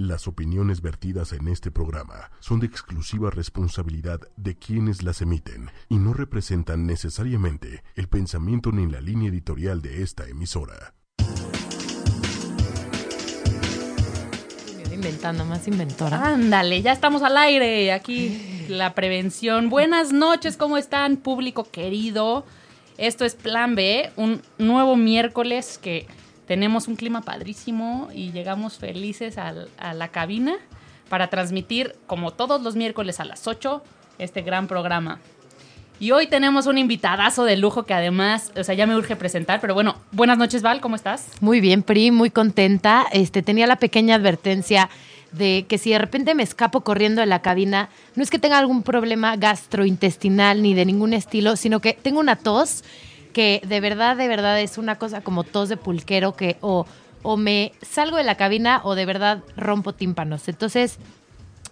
Las opiniones vertidas en este programa son de exclusiva responsabilidad de quienes las emiten y no representan necesariamente el pensamiento ni la línea editorial de esta emisora. Inventando, más inventora. Ándale, ya estamos al aire. Aquí la prevención. Buenas noches, ¿cómo están, público querido? Esto es Plan B, un nuevo miércoles que tenemos un clima padrísimo y llegamos felices a, la cabina para transmitir, como todos los miércoles a las 8, este gran programa. Y hoy tenemos un invitadazo de lujo que además, o sea, ya me urge presentar, pero bueno, buenas noches, Val, ¿cómo estás? Muy bien, Pri, muy contenta. Este, tenía la pequeña advertencia de que si de repente me escapo corriendo de la cabina, no es que tenga algún problema gastrointestinal ni de ningún estilo, sino que tengo una tos que de verdad, de verdad es una cosa como tos de pulquero que o, o me salgo de la cabina o de verdad rompo tímpanos. Entonces,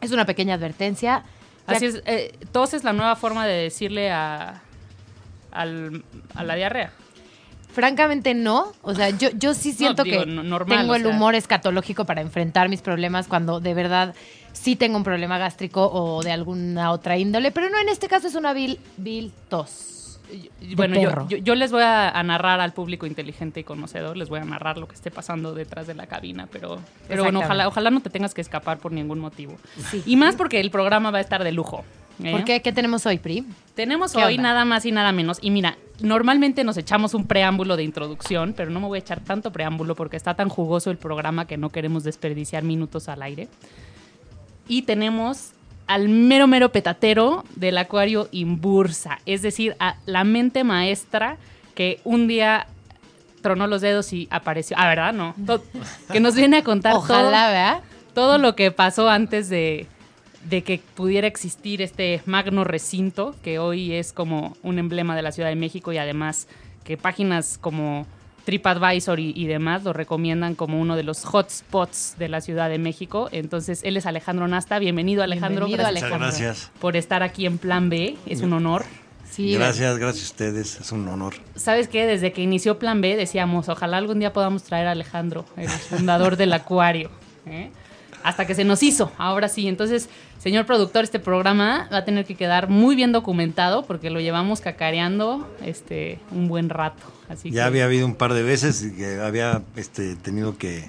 es una pequeña advertencia. Así es, eh, tos es la nueva forma de decirle a, al- a la diarrea. Francamente no, o sea, yo, yo sí siento digo, que normal, tengo o el sea. humor escatológico para enfrentar mis problemas cuando de verdad sí tengo un problema gástrico o de alguna otra índole, pero no en este caso es una vil, vil tos. Bueno, yo, yo, yo les voy a, a narrar al público inteligente y conocedor, les voy a narrar lo que esté pasando detrás de la cabina, pero, pero bueno, ojalá, ojalá no te tengas que escapar por ningún motivo. Sí. Y más porque el programa va a estar de lujo. ¿eh? ¿Por qué? ¿Qué tenemos hoy, Pri? Tenemos ¿Qué hoy onda? nada más y nada menos. Y mira, normalmente nos echamos un preámbulo de introducción, pero no me voy a echar tanto preámbulo porque está tan jugoso el programa que no queremos desperdiciar minutos al aire. Y tenemos al mero mero petatero del acuario Imbursa, es decir, a la mente maestra que un día tronó los dedos y apareció. Ah, ¿verdad? No. Que nos viene a contar todo Ojalá, ¿verdad? todo lo que pasó antes de, de que pudiera existir este magno recinto, que hoy es como un emblema de la Ciudad de México y además que páginas como TripAdvisor y, y demás lo recomiendan como uno de los hotspots de la Ciudad de México. Entonces, él es Alejandro Nasta. Bienvenido, Alejandro. Bienvenido, Gracias Alejandro. Muchas gracias. por estar aquí en Plan B. Es un honor. Sí, gracias, gracias a ustedes. Es un honor. ¿Sabes qué? Desde que inició Plan B decíamos, ojalá algún día podamos traer a Alejandro, el fundador del acuario. ¿eh? Hasta que se nos hizo, ahora sí. Entonces, señor productor, este programa va a tener que quedar muy bien documentado porque lo llevamos cacareando este, un buen rato. Así Ya que, había habido un par de veces que había este, tenido que,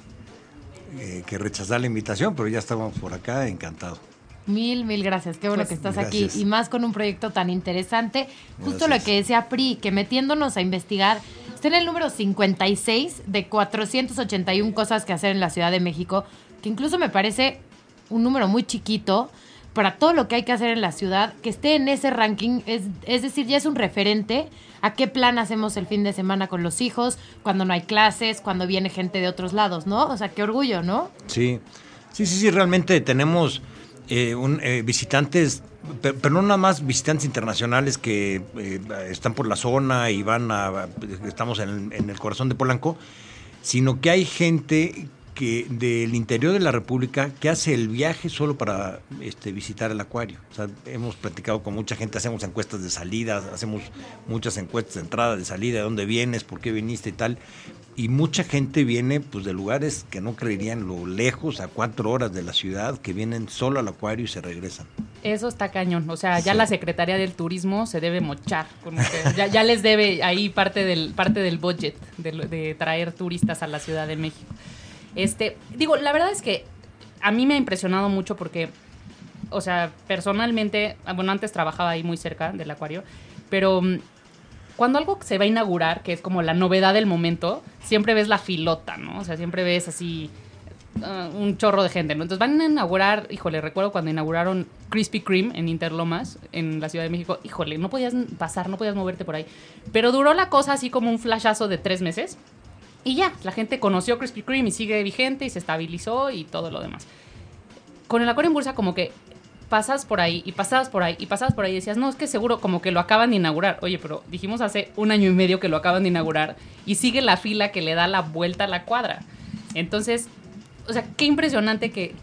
eh, que rechazar la invitación, pero ya estábamos por acá, encantado. Mil, mil gracias. Qué bueno Pues, que estás gracias. aquí. Y más con un proyecto tan interesante. Justo Gracias. lo que decía Pri, que metiéndonos a investigar, está en el número 56 de 481 cosas que hacer en la Ciudad de México, que incluso me parece un número muy chiquito para todo lo que hay que hacer en la ciudad, que esté en ese ranking, es, es decir, ya es un referente a qué plan hacemos el fin de semana con los hijos, cuando no hay clases, cuando viene gente de otros lados, ¿no? O sea, qué orgullo, ¿no? Sí, sí, sí, sí, realmente tenemos eh, un, eh, visitantes, pe- pero no nada más visitantes internacionales que eh, están por la zona y van a, estamos en el corazón de Polanco, sino que hay gente que del interior de la República que hace el viaje solo para este, visitar el acuario. O sea, hemos platicado con mucha gente, hacemos encuestas de salida, hacemos muchas encuestas de entrada, de salida, de dónde vienes, por qué viniste y tal. Y mucha gente viene pues de lugares que no creerían lo lejos, a cuatro horas de la ciudad, que vienen solo al acuario y se regresan. Eso está cañón. O sea, ya Sí. la Secretaría del Turismo se debe mochar. Como que ya, ya les debe ahí parte del, parte del budget de, de traer turistas a la Ciudad de México. Este, digo, la verdad es que a mí me ha impresionado mucho porque, o sea, personalmente, ah, bueno, antes trabajaba ahí muy cerca del acuario, pero mm, cuando algo se va a inaugurar, que es como la novedad del momento, siempre ves la filota, ¿no? O sea, siempre ves así ah, un chorro de gente, ¿no? Entonces van a inaugurar, híjole, recuerdo cuando inauguraron Krispy Kreme en Interlomas, en la Ciudad de México, híjole, no podías pasar, no podías moverte por ahí. Pero duró la cosa así como un flashazo de tres meses. Y ya, la gente conoció Krispy Kreme y sigue vigente y se estabilizó y todo lo demás. Con el acuario en bursa como que pasas por ahí y pasabas por ahí y pasabas por ahí y decías, no, es que seguro como que lo acaban de inaugurar. Oye, pero dijimos hace un año y medio que lo acaban de inaugurar y sigue la fila que le da la vuelta a la cuadra. Entonces, o sea, qué impresionante que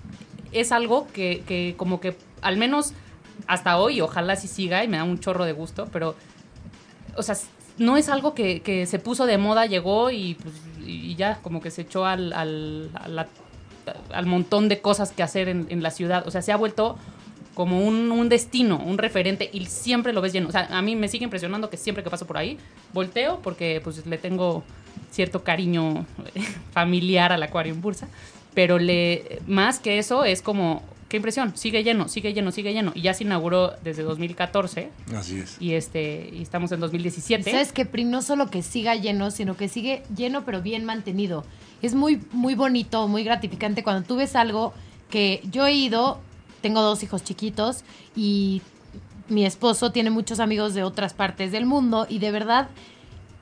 es algo que, que como que al menos hasta hoy, ojalá sí siga y me da un chorro de gusto, pero, o sea, no es algo que, que se puso de moda, llegó y, pues, y ya como que se echó al, al- al montón de cosas que hacer en, en la ciudad. O sea, se ha vuelto como un, un, destino, un referente y siempre lo ves lleno. O sea, a mí me sigue impresionando que siempre que paso por ahí, volteo porque pues le tengo cierto cariño familiar al acuario en Bursa, pero le, más que eso es como, qué impresión, sigue lleno, sigue lleno, sigue lleno. Y ya se inauguró desde 2014. Así es. Y, este, y estamos en 2017. ¿Sabes que PRI no solo que siga lleno, sino que sigue lleno pero bien mantenido? Es muy, muy bonito, muy gratificante cuando tú ves algo que yo he ido tengo dos hijos chiquitos y mi esposo tiene muchos amigos de otras partes del mundo y de verdad,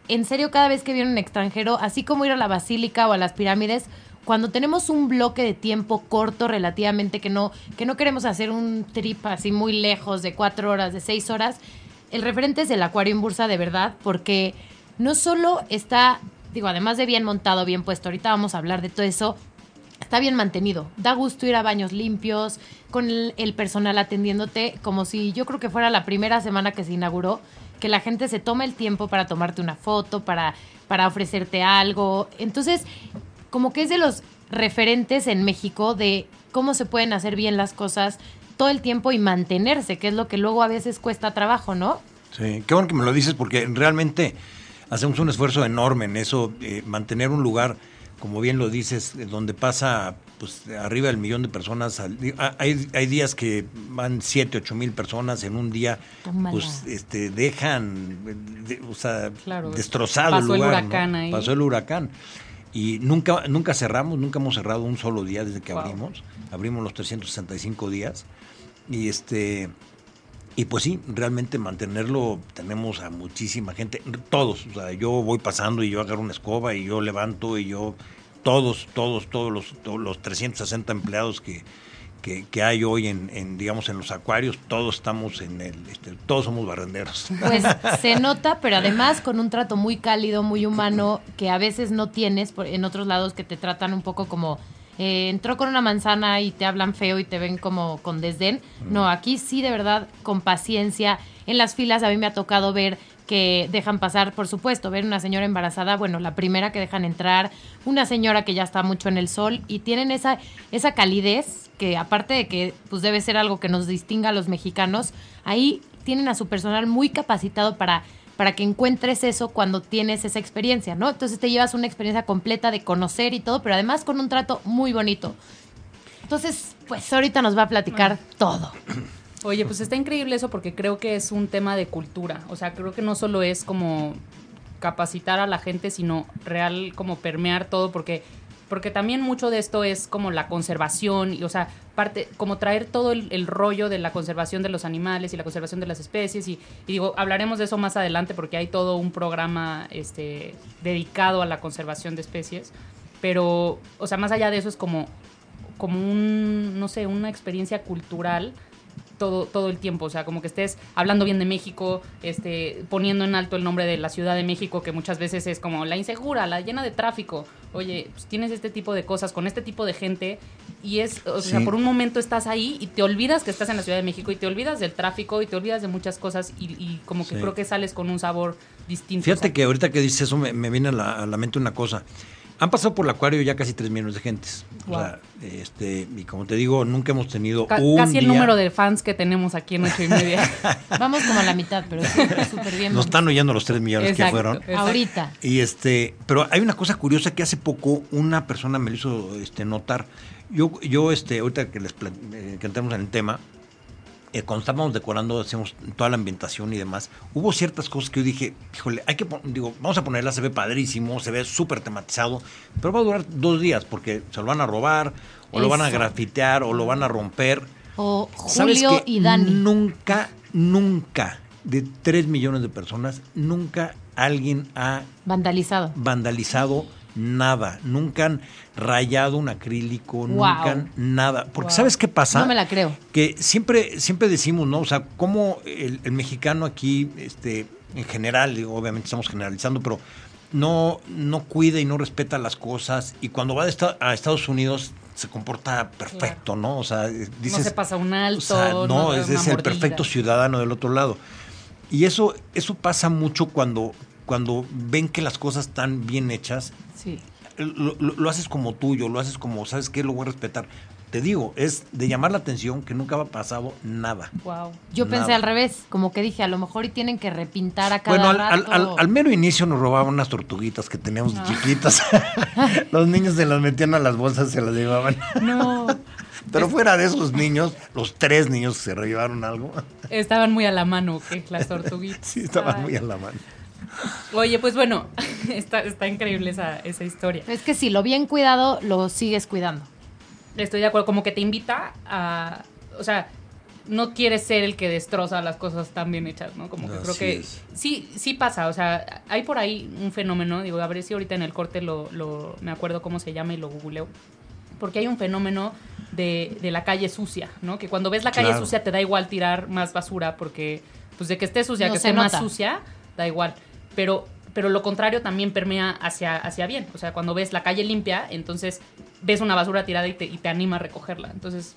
en serio, cada vez que viene un extranjero, así como ir a la basílica o a las pirámides, cuando tenemos un bloque de tiempo corto relativamente, que no, que no queremos hacer un trip así muy lejos de cuatro horas, de seis horas, el referente es el acuario en bursa de verdad, porque no solo está, digo, además de bien montado, bien puesto, ahorita vamos a hablar de todo eso, está bien mantenido. Da gusto ir a baños limpios, con el, personal atendiéndote, como si yo creo que fuera la primera semana que se inauguró, que la gente se toma el tiempo para tomarte una foto, para, para ofrecerte algo. Entonces, como que es de los referentes en México de cómo se pueden hacer bien las cosas todo el tiempo y mantenerse, que es lo que luego a veces cuesta trabajo, ¿no? Sí, qué bueno que me lo dices porque realmente hacemos un esfuerzo enorme en eso, eh, mantener un lugar como bien lo dices, donde pasa pues arriba del millón de personas. Hay, hay días que van 7, 8 mil personas en un día, Tómala. pues este, dejan de, o sea, claro, destrozado pasó el lugar. El huracán ¿no? ahí. Pasó el huracán. Y nunca, nunca cerramos, nunca hemos cerrado un solo día desde que wow. abrimos. Abrimos los 365 días. Y este y pues sí, realmente mantenerlo, tenemos a muchísima gente, todos, o sea, yo voy pasando y yo agarro una escoba y yo levanto y yo, todos, todos, todos los, todos los 360 empleados que, que, que hay hoy en, en, digamos, en los acuarios, todos estamos en el, este, todos somos barrenderos. Pues se nota, pero además con un trato muy cálido, muy humano, que a veces no tienes en otros lados que te tratan un poco como eh, entró con una manzana y te hablan feo y te ven como con desdén. No, aquí sí de verdad con paciencia. En las filas a mí me ha tocado ver que dejan pasar, por supuesto, ver una señora embarazada, bueno, la primera que dejan entrar, una señora que ya está mucho en el sol y tienen esa, esa calidez que aparte de que pues debe ser algo que nos distinga a los mexicanos, ahí tienen a su personal muy capacitado para para que encuentres eso cuando tienes esa experiencia, ¿no? Entonces te llevas una experiencia completa de conocer y todo, pero además con un trato muy bonito. Entonces, pues ahorita nos va a platicar todo. Oye, pues está increíble eso porque creo que es un tema de cultura. O sea, creo que no solo es como capacitar a la gente, sino real como permear todo, porque porque también mucho de esto es como la conservación, y, o sea, parte, como traer todo el, rollo de la conservación de los animales y la conservación de las especies, y, y, digo, hablaremos de eso más adelante porque hay todo un programa este, dedicado a la conservación de especies, pero, o sea, más allá de eso es como, como un, no sé, una experiencia cultural todo, todo el tiempo, o sea, como que estés hablando bien de México, este, poniendo en alto el nombre de la Ciudad de México, que muchas veces es como la insegura, la llena de tráfico. Oye, pues tienes este tipo de cosas con este tipo de gente y es, o sí. sea, por un momento estás ahí y te olvidas que estás en la Ciudad de México y te olvidas del tráfico y te olvidas de muchas cosas y, y como que sí. creo que sales con un sabor distinto. Fíjate que ahorita que dices eso me, me viene a la, a la mente una cosa. Han pasado por el acuario ya casi 3 millones de gentes. Wow. O sea, este, y como te digo, nunca hemos tenido Ca un Casi el número de fans que tenemos aquí en 8 y media. Vamos como a la mitad, pero súper bien. Nos están oyendo los 3 millones exacto, que fueron. Exacto. Ahorita. Y este, pero hay una cosa curiosa que hace poco una persona me lo hizo este, notar. Yo, yo este, ahorita que les eh, que entramos en el tema, eh, cuando estábamos decorando, hacemos toda la ambientación y demás, hubo ciertas cosas que yo dije, híjole, hay que, digo, vamos a ponerla, se ve padrísimo, se ve súper tematizado, pero va a durar dos días porque se lo van a robar, o Eso. lo van a grafitear, o lo van a romper. O Julio y Dani. Nunca, nunca, de tres millones de personas, nunca alguien ha vandalizado. Vandalizado nada, nunca han rayado un acrílico, wow. nunca han nada. Porque wow. ¿sabes qué pasa? No me la creo. Que siempre, siempre decimos, ¿no? O sea, cómo el, el mexicano aquí, este, en general, obviamente estamos generalizando, pero no, no cuida y no respeta las cosas. Y cuando va a Estados Unidos se comporta perfecto, claro. ¿no? O sea, dices, no se pasa un alto. O sea, no, no es, es el perfecto ciudadano del otro lado. Y eso, eso pasa mucho cuando, cuando ven que las cosas están bien hechas. Sí. lo, lo- lo haces como tuyo, lo haces como, ¿sabes qué? Lo voy a respetar. Te digo, es de llamar la atención que nunca ha pasado nada. Wow. Yo pensé al revés, como que dije, a lo mejor y tienen que repintar a cada Bueno, al, rato. al- al mero inicio nos robaban unas tortuguitas que teníamos de chiquitas. los niños se las metían a las bolsas, se las llevaban. No. Pero fuera de esos niños, los tres niños se llevaron algo. Estaban muy a la mano, ¿qué? Las tortuguitas. Sí, estaban Ay. muy a la mano. Oye, pues bueno, está, está increíble esa, esa historia. Es que si lo bien cuidado, lo sigues cuidando. Estoy de acuerdo, como que te invita a, o sea, no quieres ser el que destroza las cosas tan bien hechas, ¿no? Como que creo que es. sí, sí pasa, o sea, hay por ahí un fenómeno, digo, a ver si ahorita en el corte lo, lo me acuerdo cómo se llama y lo googleo, porque hay un fenómeno de, de la calle sucia, ¿no? Que cuando ves la calle Claro. sucia te da igual tirar más basura porque, pues de que esté sucia, No que esté más sucia, da igual, pero pero lo contrario también permea hacia, hacia bien. O sea, cuando ves la calle limpia, entonces ves una basura tirada y te, y te anima a recogerla. Entonces,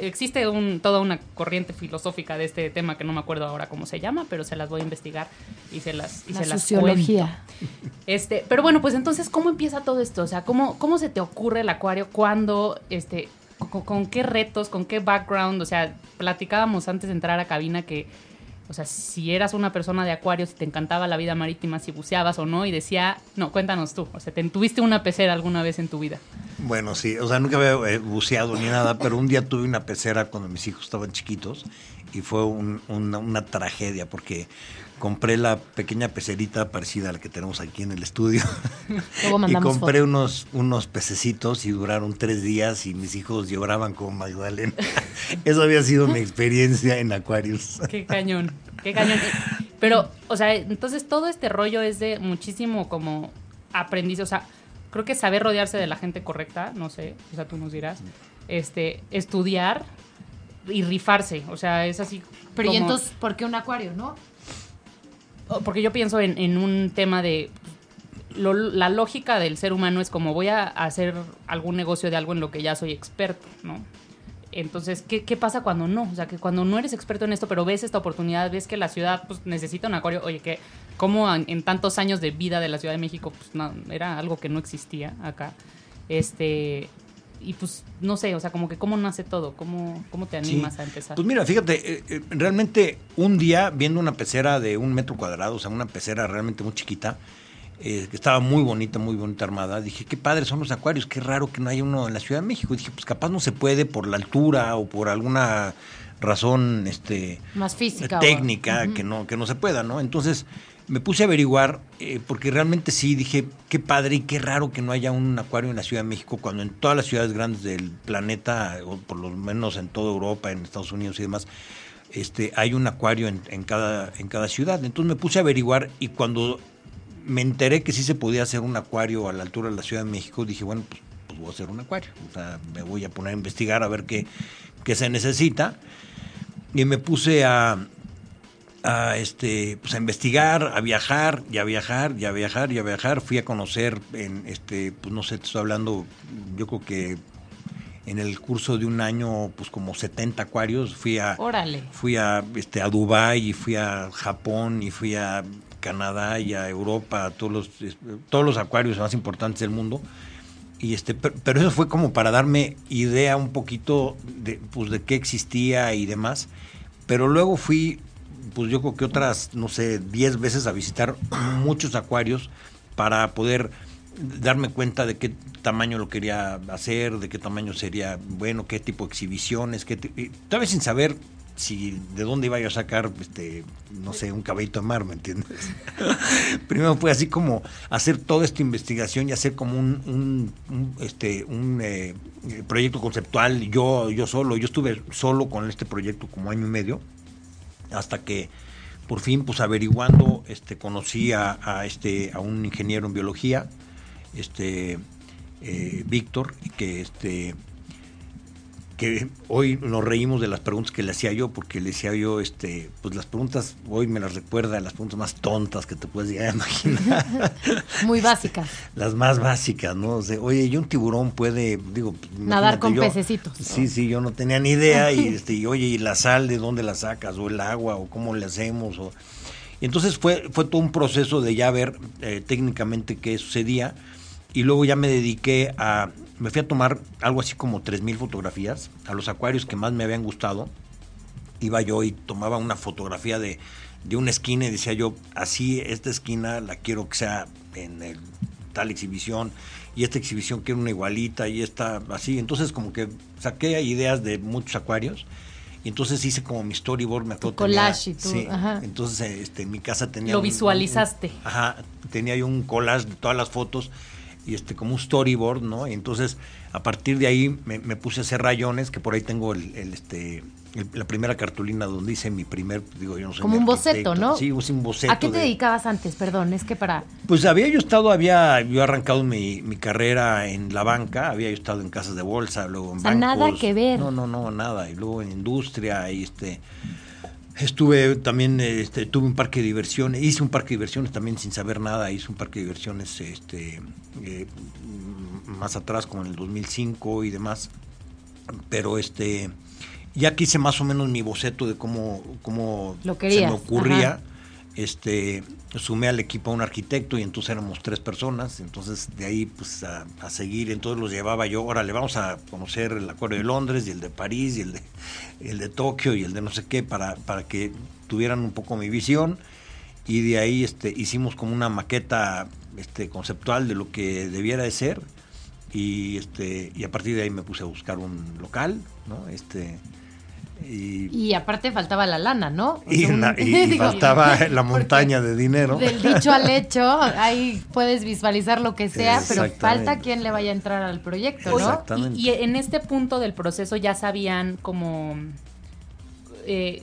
existe un, toda una corriente filosófica de este tema que no me acuerdo ahora cómo se llama, pero se las voy a investigar y se las, y La se las sociología. cuento. Este, pero bueno, pues entonces, ¿cómo empieza todo esto? O sea, ¿cómo, cómo se te ocurre el acuario? ¿Cuándo? Este, con, con qué retos? ¿Con qué background? O sea, platicábamos antes de entrar a cabina que, o sea, si eras una persona de acuario, si te encantaba la vida marítima, si buceabas o no, y decía, no, cuéntanos tú, o sea, ¿te, ¿tuviste una pecera alguna vez en tu vida? Bueno, sí, o sea, nunca había eh, buceado ni nada, pero un día tuve una pecera cuando mis hijos estaban chiquitos y fue un- una, una tragedia porque compré la pequeña pecerita parecida a la que tenemos aquí en el estudio Luego y compré foto. unos, unos pececitos y duraron tres días y mis hijos lloraban como Magdalena. Eso había sido mi experiencia en Aquarius. Qué cañón, qué cañón. Pero, o sea, entonces todo este rollo es de muchísimo como aprendiz, o sea, creo que saber rodearse de la gente correcta, no sé, o sea, tú nos dirás, este, estudiar y rifarse, o sea, es así. Pero ¿y entonces por qué un acuario, no? porque yo pienso en, en un tema de lo- la lógica del ser humano es como voy a hacer algún negocio de algo en lo que ya soy experto, ¿no? Entonces, ¿qué, qué pasa cuando no? O sea, que cuando no eres experto en esto, pero ves esta oportunidad, ves que la ciudad pues, necesita un acuario, oye, que como en, en tantos años de vida de la Ciudad de México, pues no, era algo que no existía acá. Este, y pues, no sé, o sea, como que cómo nace todo, cómo, cómo te animas Sí. a empezar. Pues mira, fíjate, eh, eh, realmente un día viendo una pecera de un metro cuadrado, o sea, una pecera realmente muy chiquita, eh, que estaba muy bonita, muy bonita armada, dije, qué padres son los acuarios, qué raro que no haya uno en la Ciudad de México. Y dije, pues capaz no se puede por la altura o por alguna razón este Más física. técnica que no que no se pueda, ¿no? Entonces me puse a averiguar eh, porque realmente sí dije qué padre y qué raro que no haya un acuario en la Ciudad de México cuando en todas las ciudades grandes del planeta o por lo menos en toda Europa, en Estados Unidos y demás, este hay un acuario en, en cada en cada ciudad. Entonces me puse a averiguar y cuando me enteré que sí se podía hacer un acuario a la altura de la Ciudad de México, dije, bueno, pues, pues voy a hacer un acuario. O sea, me voy a poner a investigar a ver qué, qué se necesita. Y me puse a, a, este, pues a investigar, a viajar, y a viajar, y a viajar, y a viajar. Fui a conocer, en este, pues no sé, te estoy hablando, yo creo que en el curso de un año, pues como 70 acuarios. Fui a, Órale. fui a este a Dubái y fui a Japón y fui a Canadá y a Europa, todos los todos los acuarios más importantes del mundo. Y este, per- pero, eso fue como para darme idea un poquito de pues de qué existía y demás. Pero luego fui pues yo creo que otras, no sé, 10 veces a visitar muchos acuarios para poder darme cuenta de qué tamaño lo quería hacer, de qué tamaño sería bueno, qué tipo de exhibiciones, qué tal vez sin saber si de dónde iba yo a sacar, este, no sé, un caballito de mar, ¿me entiendes? Primero fue así como hacer toda esta investigación y hacer como un, este, un eh, eh, proyecto conceptual, yo, yo solo, yo estuve solo con este proyecto como año y medio, hasta que por fin, pues averiguando, este, conocí a, a, este, a un ingeniero en biología, este, eh, Víctor, que este, que hoy nos reímos de las preguntas que le hacía yo, porque le decía yo, este, pues las preguntas, hoy me las recuerda, las preguntas más tontas que te puedes llegar a imaginar, Muy básicas. las más básicas, ¿no? O sea, oye, ¿y un tiburón puede, digo, Nadar con yo- pececitos. Sí, sí, yo no tenía ni idea, y este, y oye, ¿y la sal de dónde la sacas? O el agua, o cómo le hacemos, o y entonces fue, fue todo un proceso de ya ver eh, técnicamente qué sucedía y luego ya me dediqué a, me fui a tomar algo así como 3.000 fotografías a los acuarios que más me habían gustado. Iba yo y tomaba una fotografía de, de una esquina y decía yo, así esta esquina la quiero que sea en el, tal exhibición y esta exhibición quiero una igualita y esta así. Entonces como que saqué ideas de muchos acuarios y entonces hice como mi storyboard, me acuerdo. collage y tú, sí, ajá. Entonces este, en mi casa tenía... Lo un- visualizaste. un- ajá, tenía yo un collage de todas las fotos y este como un storyboard, ¿no? Y entonces a partir de ahí me, me puse a hacer rayones, que por ahí tengo el, el, este el- la primera cartulina donde hice mi primer, digo yo no sé. Como un boceto, ¿no? Sí, un boceto. ¿A qué te de- dedicabas antes? Perdón, es que para... pues había yo estado, había yo arrancado mi, mi carrera en la banca, había yo estado en casas de bolsa, luego en O sea, nada bancos. que ver. No, no, no, nada. Y luego en industria, y este estuve también, este, tuve un parque de diversiones, hice un parque de diversiones también sin saber nada, hice un parque de diversiones este eh, más atrás, como en el 2005 y demás. Pero este ya que hice más o menos mi boceto de cómo, cómo Lo se me ocurría ajá. Este sumé al equipo a un arquitecto y entonces éramos tres personas. Entonces de ahí pues a, a seguir. Entonces los llevaba yo. Órale vamos a conocer el acuario de Londres y el de París y el de el de Tokio y el de no sé qué para para que tuvieran un poco mi visión. Y de ahí este hicimos como una maqueta este conceptual de lo que debiera de ser. Y este y a partir de ahí me puse a buscar un local no este y, Y aparte faltaba la lana, ¿no? O y, sea, un- la- y- y digo, faltaba la montaña de dinero Del dicho al hecho, ahí puedes visualizar lo que sea, pero falta quien le vaya a entrar al proyecto, ¿no? Exacto. Exactamente. Y, y en este punto del proceso ya sabían como, eh,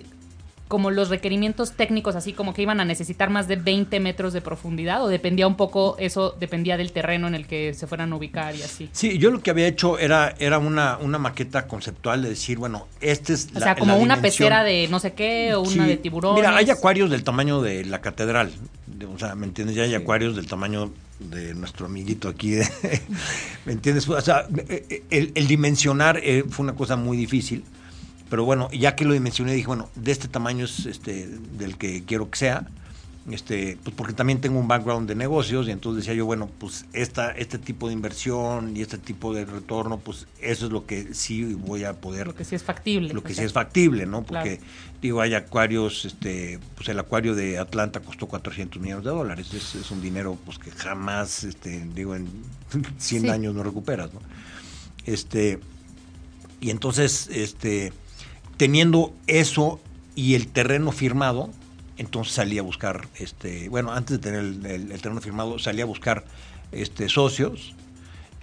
como los requerimientos técnicos, así como que iban a necesitar más de 20 metros de profundidad, o dependía un poco, eso dependía del terreno en el que se fueran a ubicar y así. Sí, yo lo que había hecho era, era una, una maqueta conceptual de decir, bueno, este es O sea, como una pecera de no sé qué, o una de tiburones. Mira, hay acuarios del tamaño de la catedral. de- O sea, ¿me entiendes? Ya hay acuarios del tamaño de nuestro amiguito aquí. de- ¿Me entiendes? O sea, eh, el, el dimensionar eh, fue una cosa muy difícil. Pero bueno, ya que lo dimensioné, dije, bueno, de este tamaño es este del que quiero que sea. Este, pues porque también tengo un background de negocios y entonces decía yo, bueno, pues esta, este tipo de inversión y este tipo de retorno, pues eso es lo que sí voy a poder Lo que sí es factible. lo que sí es factible, ¿no? Porque Claro. digo, hay acuarios, este, pues el acuario de Atlanta costó 400 millones de dólares, es, es un dinero pues que jamás, este, digo, en 100 Sí. años no recuperas, ¿no? Este, y entonces, este, teniendo eso y el terreno firmado, entonces salí a buscar, este, bueno, antes de tener el, el- el terreno firmado, salí a buscar este, socios,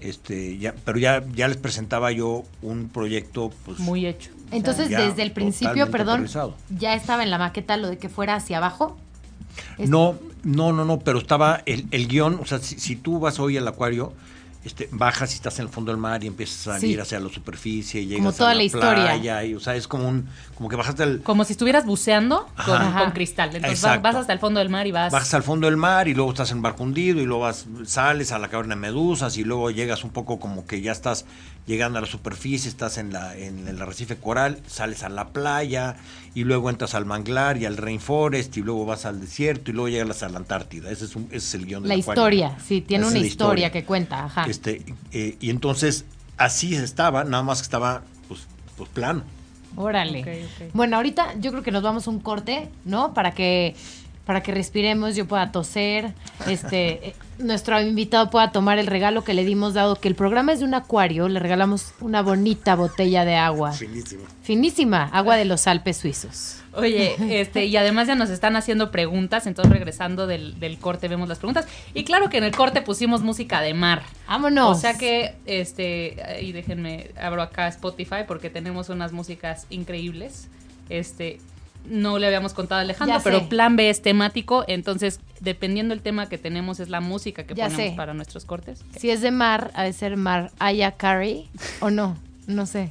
este, ya, pero ya, ya les presentaba yo un proyecto, pues, Muy hecho. Entonces, desde el principio, perdón, aterrizado. ya estaba en la maqueta lo de que fuera hacia abajo. Es- No, no, no, no, pero estaba el, el guion, o sea, si, si tú vas hoy al acuario, este, bajas y estás en el fondo del mar y empiezas a salir Sí. hacia la superficie, y llegas Como toda a la, la historia. playa, y, o sea, es como un, como que bajaste al, Como si estuvieras buceando con, cristal. Entonces vas, Exacto. vas hasta el fondo del mar y vas. bajas al fondo del mar y luego estás en barco hundido y luego vas, sales a la caverna de medusas y luego llegas un poco como que ya estás llegando a la superficie, estás en la en el arrecife coral, sales a la playa y luego entras al manglar y al rainforest y luego vas al desierto y luego llegas a la Antártida. Ese es, un- ese es el guion del la acuario. historia, sí, tiene Esa una historia, que cuenta, ajá. Este, eh, y entonces así estaba, nada más que estaba pues, pues plano. Órale. Bueno, ahorita yo creo que nos vamos a un corte, ¿no? Para que para que respiremos, yo pueda toser, este, eh, nuestro invitado pueda tomar el regalo que le dimos, dado que el programa es de un acuario, le regalamos una bonita botella de agua. Finísimo. Finísima, agua de los Alpes suizos. Oye, este, y además ya nos están haciendo preguntas, entonces regresando del, del corte vemos las preguntas. Y claro que en el corte pusimos música de mar. Vámonos. O sea que, este, y déjenme, abro acá Spotify porque tenemos unas músicas increíbles. Este, no le habíamos contado a Alejandro, Ya sé. pero plan B es temático, entonces dependiendo del tema que tenemos es la música que Ya ponemos sé. para nuestros cortes. Si es de mar, ha de ser mar Aya Carey o no, no sé.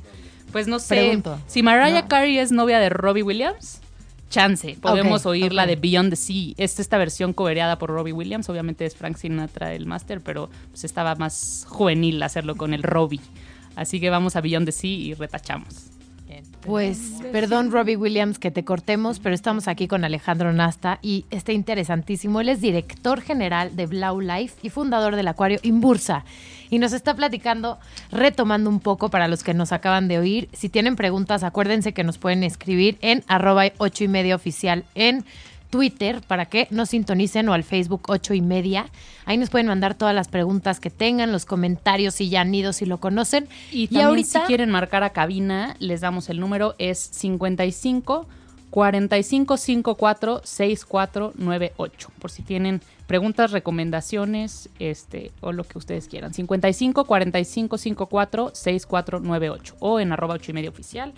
Pues no sé, Pregunto. si Mariah No. Carey es novia de Robbie Williams, chance, podemos Ok, oír la de Beyond the Sea. Es esta versión cobereada por Robbie Williams, obviamente es Frank Sinatra el máster, pero pues estaba más juvenil hacerlo con el Robbie. Así que vamos a Beyond the Sea y retachamos. Pues perdón Robbie Williams que te cortemos, pero estamos aquí con Alejandro Nasta y está interesantísimo. Él es director general de Blau Life y fundador del acuario Imbursa. Y nos está platicando, retomando un poco para los que nos acaban de oír. Si tienen preguntas, acuérdense que nos pueden escribir en arroba ocho y media oficial en Twitter para que nos sintonicen o al Facebook 8 y media. Ahí nos pueden mandar todas las preguntas que tengan, los comentarios si ya han ido, si lo conocen. Y, también si quieren marcar a cabina, les damos el número, es 55 4554 6498. Por si tienen preguntas, recomendaciones, este, o lo que ustedes quieran. 55 4554 6498 o en arroba 8 y media oficial.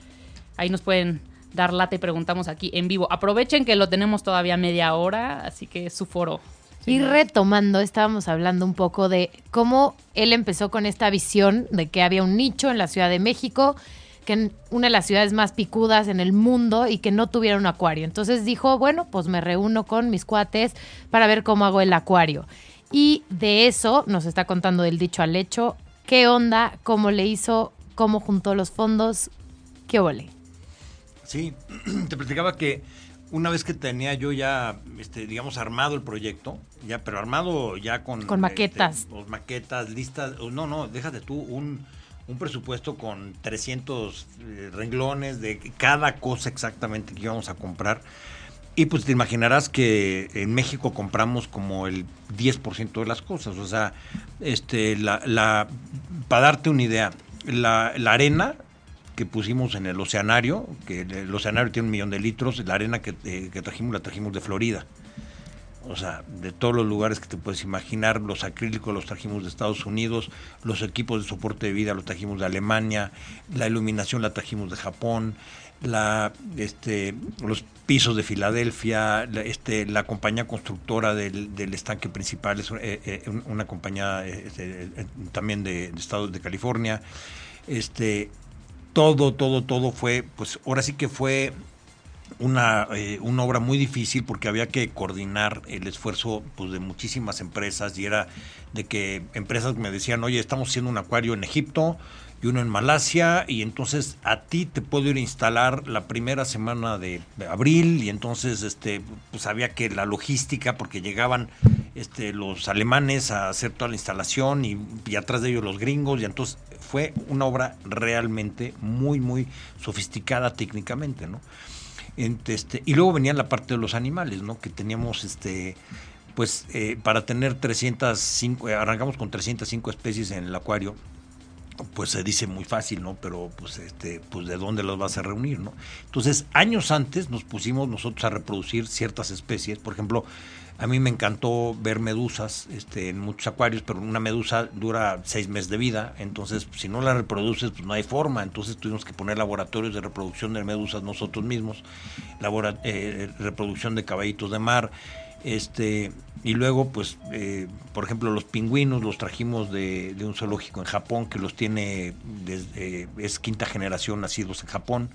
Ahí nos pueden dar lata y preguntamos aquí en vivo. Aprovechen que lo tenemos todavía media hora, así que es su foro. Y retomando, estábamos hablando un poco de cómo él empezó con esta visión de que había un nicho en la Ciudad de México, que en una de las ciudades más picudas en el mundo y que no tuviera un acuario. Entonces dijo, bueno, pues me reúno con mis cuates para ver cómo hago el acuario. Y de eso nos está contando del dicho al hecho, qué onda, cómo le hizo, cómo juntó los fondos, qué ole. Sí, te platicaba que una vez que tenía yo ya, este, digamos, armado el proyecto, ya, pero armado ya con... Con maquetas. Este, maquetas, listas, no, no, déjate tú, un, un presupuesto con 300 eh, renglones de cada cosa exactamente que íbamos a comprar. Y pues te imaginarás que en México compramos como el 10% de las cosas. O sea, este, la, la, para darte una idea, la, la arena que pusimos en el oceanario, que el oceanario tiene un millón de litros, la arena que, eh, que, trajimos la trajimos de Florida. O sea, de todos los lugares que te puedes imaginar, los acrílicos los trajimos de Estados Unidos, los equipos de soporte de vida los trajimos de Alemania, la iluminación la trajimos de Japón, la, este, los pisos de Filadelfia, la, este, la compañía constructora del, del estanque principal es eh, eh, una compañía este, también de, de Estados de California. Este, todo, todo, todo fue, pues ahora sí que fue una, eh, una obra muy difícil porque había que coordinar el esfuerzo pues, de muchísimas empresas y era de que empresas me decían, oye, estamos haciendo un acuario en Egipto y uno en Malasia y entonces a ti te puedo ir a instalar la primera semana de abril y entonces este pues había que la logística porque llegaban este los alemanes a hacer toda la instalación y, y atrás de ellos los gringos y entonces fue una obra realmente muy muy sofisticada técnicamente, ¿no? Este, y luego venía la parte de los animales, ¿no? Que teníamos este pues eh, para tener 305 arrancamos con 305 especies en el acuario pues se dice muy fácil, ¿no? Pero pues este, pues de dónde los vas a reunir, ¿no? Entonces, años antes nos pusimos nosotros a reproducir ciertas especies, por ejemplo, a mí me encantó ver medusas este, en muchos acuarios, pero una medusa dura seis meses de vida, entonces si no la reproduces, pues no hay forma. Entonces tuvimos que poner laboratorios de reproducción de medusas nosotros mismos, labora, eh, reproducción de caballitos de mar, este y luego pues eh, por ejemplo los pingüinos los trajimos de, de, un zoológico en Japón que los tiene desde es quinta generación nacidos en Japón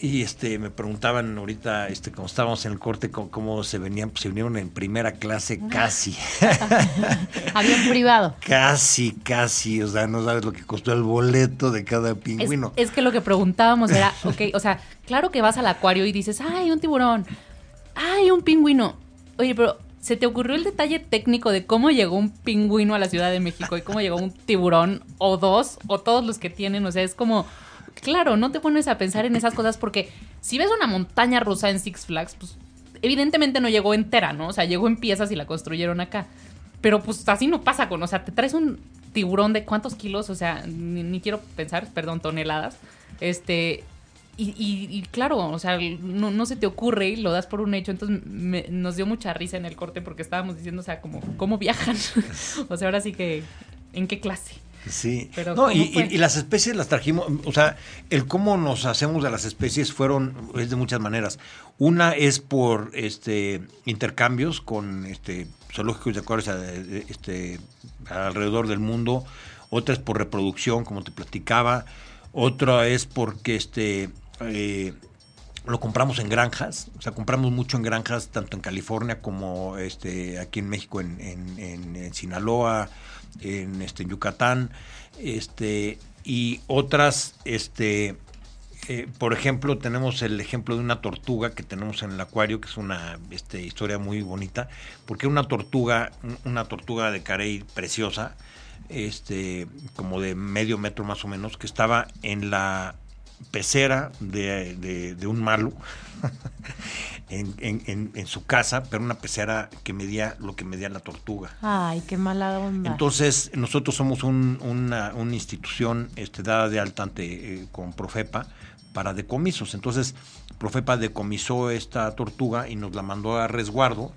y este me preguntaban ahorita este como estábamos en el corte cómo, cómo se venían pues se vinieron en primera clase casi. Avión privado. Casi casi o sea no sabes lo que costó el boleto de cada pingüino. es, es que lo que preguntábamos era ok o sea claro que vas al acuario y dices ay un tiburón ay un pingüino oye pero ¿Se te ocurrió el detalle técnico de cómo llegó un pingüino a la Ciudad de México y cómo llegó un tiburón o dos o todos los que tienen? O sea, es como, claro, no te pones a pensar en esas cosas porque si ves una montaña rusa en Six Flags, pues evidentemente no llegó entera, ¿no? O sea, llegó en piezas y la construyeron acá. Pero pues así no pasa con, o sea, te traes un tiburón de cuántos kilos, o sea, ni, quiero pensar, perdón, toneladas. Este, y, y, claro, o sea, no, no, se te ocurre y lo das por un hecho. Entonces me, nos dio mucha risa en el corte porque estábamos diciendo, o sea, ¿cómo viajan? o sea, ahora sí que, ¿en qué clase? Sí, Pero no, y, y, las especies las trajimos, o sea, el cómo nos hacemos de las especies fueron, es de muchas maneras. Una es por este intercambios con este zoológicos de acuarios este, alrededor del mundo, otra es por reproducción, como te platicaba, otra es porque este eh, lo compramos en granjas, o sea, compramos mucho en granjas, tanto en California como este, aquí en México, en, en, en, en Sinaloa, en, este, Yucatán, este, y otras, este, eh, por ejemplo, tenemos el ejemplo de una tortuga que tenemos en el acuario, que es una este, historia muy bonita, porque una tortuga, una tortuga de carey preciosa, este, como de medio metro más o menos, que estaba en la pecera de, un malo en, su casa, pero una pecera que medía lo que medía la tortuga. Ay, qué mala onda. Entonces, nosotros somos una, institución este, dada de alta ante, eh, con Profepa para decomisos. Entonces, Profepa decomisó esta tortuga y nos la mandó a resguardo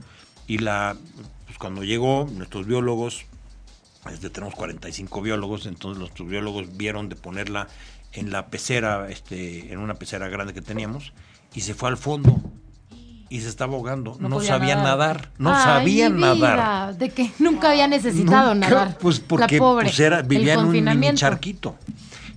y la pues, cuando llegó, nuestros biólogos, este, tenemos 45 biólogos, entonces nuestros biólogos vieron de ponerla en la pecera, este, en una pecera grande que teníamos, y se fue al fondo y se estaba ahogando. No, sabía nadar, no sabía nadar. De que nunca había necesitado nadar. Pues porque pues, era, vivía en un charquito.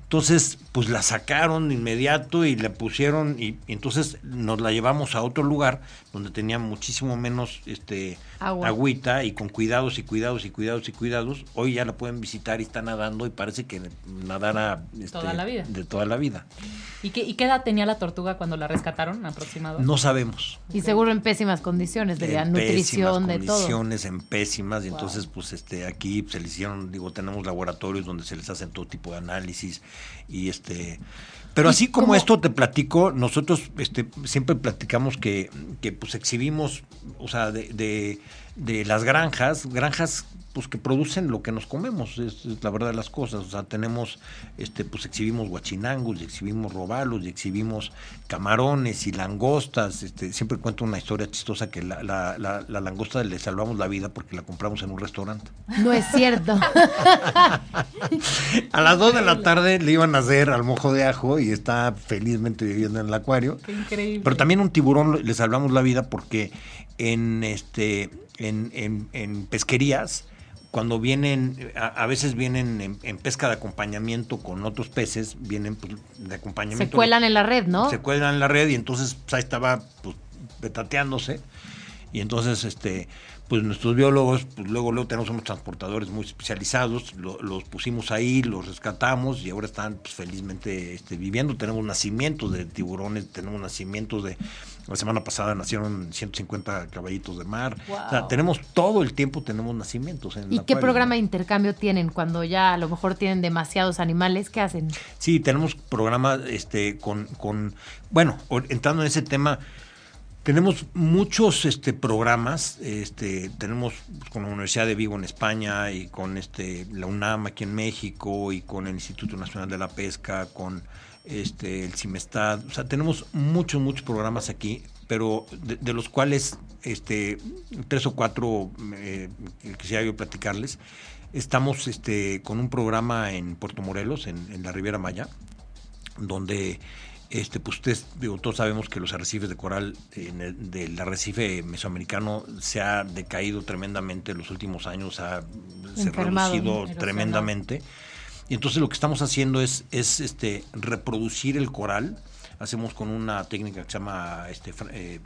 Entonces, pues la sacaron de inmediato y la pusieron y, entonces nos la llevamos a otro lugar donde tenía muchísimo menos este agüita y con cuidados y cuidados y cuidados y cuidados. Hoy ya la pueden visitar y está nadando y parece que nadara este, toda la vida. de toda la vida. ¿Y qué, ¿Y qué edad tenía la tortuga cuando la rescataron aproximadamente? No sabemos. Y seguro en pésimas condiciones, de nutrición, de todo. condiciones, en pésimas, y entonces pues este aquí se le hicieron, digo, tenemos laboratorios donde se les hacen todo tipo de análisis y este pero así como esto te platico, nosotros este, siempre platicamos que, que pues exhibimos, o sea, de, de, de las granjas, granjas pues que producen lo que nos comemos, es, la verdad de las cosas. O sea, tenemos, este, pues exhibimos guachinangos, y exhibimos robalos, y exhibimos camarones y langostas. Este, siempre cuento una historia chistosa que la, la, la, langosta le salvamos la vida porque la compramos en un restaurante. No es cierto. a las 2 de la tarde le iban a hacer al mojo de ajo y está felizmente viviendo en el acuario. Qué increíble. Pero también un tiburón le salvamos la vida porque en este en, en, en pesquerías cuando vienen, a, veces vienen en, pesca de acompañamiento con otros peces, vienen pues, de acompañamiento. Se cuelan en la red, ¿no? Se cuelan en la red y entonces pues, ahí estaba pues, petateándose. Y entonces, este, pues nuestros biólogos, pues luego, luego tenemos unos transportadores muy especializados, los pusimos ahí, los rescatamos y ahora están pues, felizmente este, viviendo. Tenemos nacimientos de tiburones, tenemos nacimientos de la semana pasada nacieron 150 caballitos de mar. O sea, tenemos todo el tiempo, tenemos nacimientos. En ¿Y qué programa de intercambio tienen cuando ya a lo mejor tienen demasiados animales? ¿Qué hacen? Sí, tenemos programas este, con, con, bueno, entrando en ese tema, tenemos muchos este, programas, este, tenemos con la Universidad de Vigo en España y con este, la UNAM aquí en México y con el Instituto Nacional de la Pesca, con este, el CIMESTAD, o sea, tenemos muchos, muchos programas aquí, pero de, los cuales este, tres o cuatro eh, quisiera yo platicarles. Estamos este, con un programa en Puerto Morelos, en, la Riviera Maya, donde este, pues ustedes, digo, todos sabemos que los arrecifes de coral en del arrecife mesoamericano se ha decaído tremendamente en los últimos años, ha, se ha reducido tremendamente. Y entonces lo que estamos haciendo es, es este, reproducir el coral. Hacemos con una técnica que se llama este, eh,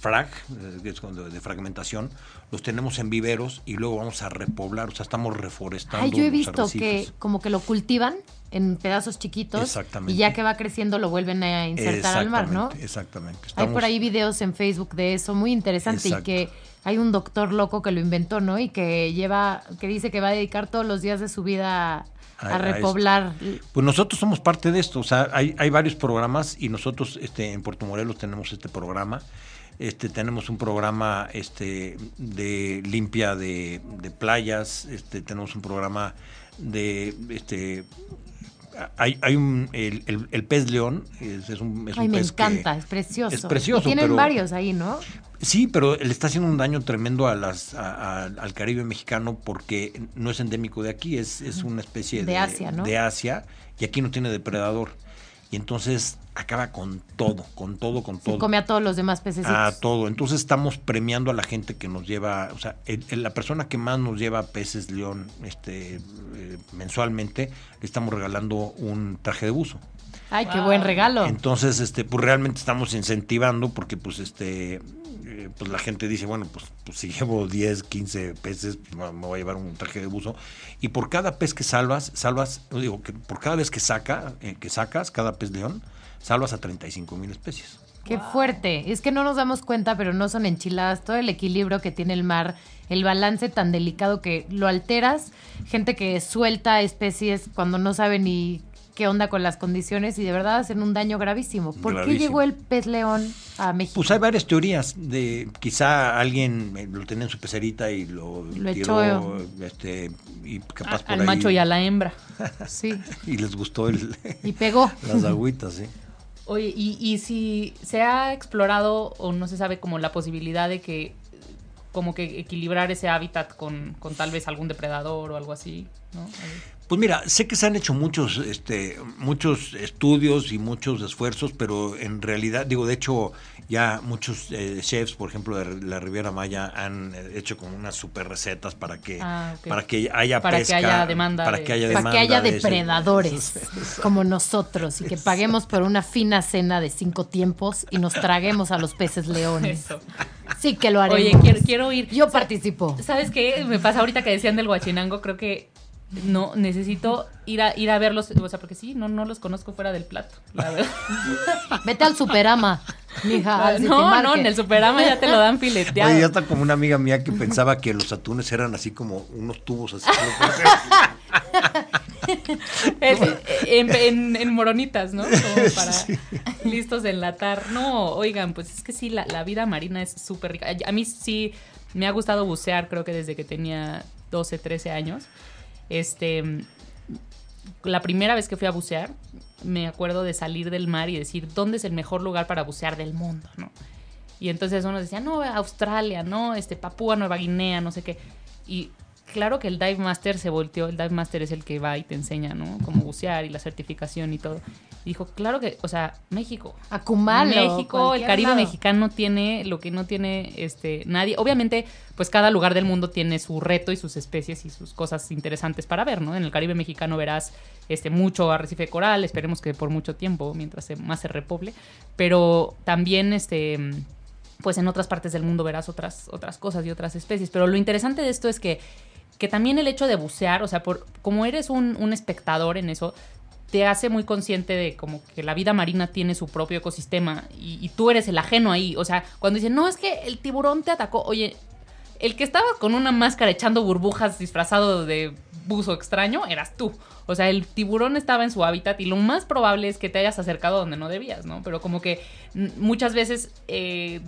frag, eh, de fragmentación. Los tenemos en viveros y luego vamos a repoblar, o sea, estamos reforestando. Ay, yo he visto que como que lo cultivan en pedazos chiquitos y ya que va creciendo lo vuelven a insertar al mar, ¿no? Exactamente. Hay por ahí videos en Facebook de eso muy interesante y que hay un doctor loco que lo inventó, ¿no? Y que lleva, que dice que va a dedicar todos los días de su vida a, repoblar. pues nosotros somos parte de esto, o sea, hay, hay varios programas y nosotros este, en Puerto Morelos tenemos este programa. Este, tenemos un programa este, de limpia de, playas, este, tenemos un programa de este, hay, hay un, el, el, pez león es, un, es Ay, me encanta, es precioso. Es precioso. tienen varios ahí, ¿no? Sí, pero le está haciendo un daño tremendo a las, al Caribe mexicano porque no es endémico de aquí, es, es una especie de, Asia, ¿no? de Asia y aquí no tiene depredador. Y entonces acaba con todo, con todo, con todo. Se come a todos los demás peces. A todo. Entonces estamos premiando a la gente que nos lleva, o sea, la persona que más nos lleva peces león este, eh, mensualmente, le estamos regalando un traje de buzo. Ay, qué buen regalo. Entonces, este, pues realmente estamos incentivando porque pues este pues la gente dice, bueno, pues, pues si llevo 10, 15 peces, pues, me voy a llevar un traje de buzo. Y por cada pez que salvas, salvas, digo, que por cada vez que saca, eh, que sacas, cada pez león, salvas a 35 mil especies. Qué fuerte. Es que no nos damos cuenta, pero no son enchiladas. Todo el equilibrio que tiene el mar, el balance tan delicado que lo alteras. Gente que suelta especies cuando no sabe ni qué onda con las condiciones y de verdad hacen un daño gravísimo. ¿Por qué llegó el pez león a México? Pues hay varias teorías de quizá alguien eh, lo tenía en su pecerita y lo, Lo tiró echó. este y capaz A- por al ahí macho y a la hembra. Sí, y les gustó el, y pegó. las agüitas, sí. Oye, y, y si se ha explorado o no se sabe como la posibilidad de que como que equilibrar ese hábitat con, con tal vez algún depredador o algo así, ¿no? Pues mira, sé que se han hecho muchos, este, muchos estudios y muchos esfuerzos, pero en realidad, digo, de hecho, ya muchos eh, chefs, por ejemplo, de la Riviera Maya, han eh, hecho como unas super recetas para que, Ah, para que haya Para que haya demanda para de- que haya Para demanda que haya de ese- depredadores como nosotros y que paguemos por una fina cena de cinco tiempos y nos traguemos a los peces leones. Eso. Sí que lo haremos. Oye, quiero, quiero ir. Yo participo. ¿Sabes qué? Me pasa ahorita que decían del guachinango, creo que no, necesito ir a, ir a verlos, o sea, porque sí, no, no los conozco fuera del plato, la verdad. Vete al Superama, mija. al no, no, en el Superama ya te lo dan fileteado. Oye, ya está como una amiga mía que pensaba que los atunes eran así como unos tubos así. En, en- en- en moronitas, ¿no? Como para listos de enlatar. No, oigan, pues es que sí, la, la vida marina es súper rica. A mí sí me ha gustado bucear, creo que desde que tenía 12, 13 años. Este, la primera vez que fui a bucear, me acuerdo de salir del mar y decir, ¿dónde es el mejor lugar para bucear del mundo? ¿no? Y entonces uno decía, no, Australia, no, este, Papúa Nueva Guinea, no sé qué. Y claro que el Dive Master se volteó, el Dive Master es el que va y te enseña, ¿no? Cómo bucear y la certificación y todo. Y dijo, claro que, o sea, México. Acumalo. México, el Caribe lado. mexicano tiene lo que no tiene este nadie. Obviamente, pues cada lugar del mundo tiene su reto y sus especies y sus cosas interesantes para ver, ¿no? En el Caribe mexicano verás este mucho arrecife coral, esperemos que por mucho tiempo, mientras se, más se repoble, pero también este pues en otras partes del mundo verás otras otras cosas y otras especies, pero lo interesante de esto es que que también el hecho de bucear, o sea, por como eres un, espectador en eso, te hace muy consciente de como que la vida marina tiene su propio ecosistema y, y tú eres el ajeno ahí. O sea, cuando dicen, no, es que el tiburón te atacó, oye, el que estaba con una máscara echando burbujas disfrazado de buzo extraño eras tú. O sea, el tiburón estaba en su hábitat y lo más probable es que te hayas acercado donde no debías, ¿no? Pero como que mm, muchas veces eh,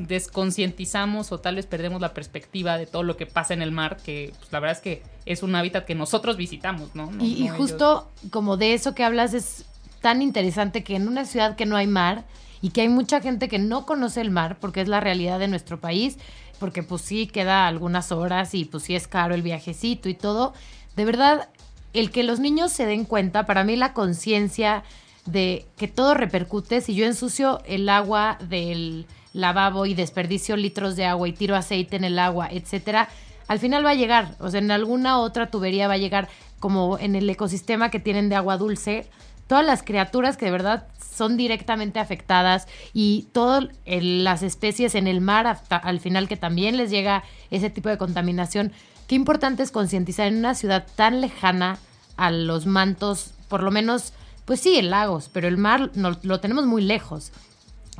desconcientizamos o tal vez perdemos la perspectiva de todo lo que pasa en el mar, que pues, la verdad es que es un hábitat que nosotros visitamos, ¿no? No- Y, justo como de eso que hablas es tan interesante que en una ciudad que no hay mar y que hay mucha gente que no conoce el mar porque es la realidad de nuestro país, porque pues sí queda algunas horas y pues sí es caro el viajecito y todo, de verdad el que los niños se den cuenta, para mí la conciencia de que todo repercute, si yo ensucio el agua del lavabo y desperdicio litros de agua y tiro aceite en el agua, etcétera, al final va a llegar, o sea, en alguna otra tubería va a llegar como en el ecosistema que tienen de agua dulce, todas las criaturas que de verdad son directamente afectadas y todas las especies en el mar hasta al final que también les llega ese tipo de contaminación. Qué importante es concientizar en una ciudad tan lejana a los mantos, por lo menos, pues sí, en lagos, pero el mar no- lo tenemos muy lejos.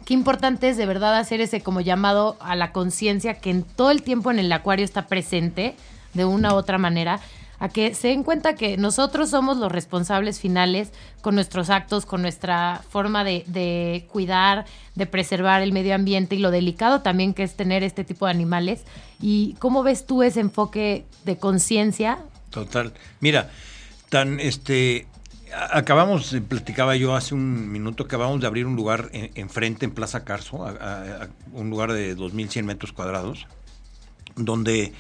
Qué importante es de verdad hacer ese como llamado a la conciencia que en todo el tiempo en el acuario está presente de una u otra manera, a que se den cuenta que nosotros somos los responsables finales con nuestros actos, con nuestra forma de, de cuidar, de preservar el medio ambiente y lo delicado también que es tener este tipo de animales. ¿Y cómo ves tú ese enfoque de conciencia? Total. Mira, tan este acabamos, eh, platicaba yo hace un minuto, acabamos de abrir un lugar en- enfrente en Plaza Carso, a- un lugar de 2.100 metros cuadrados, donde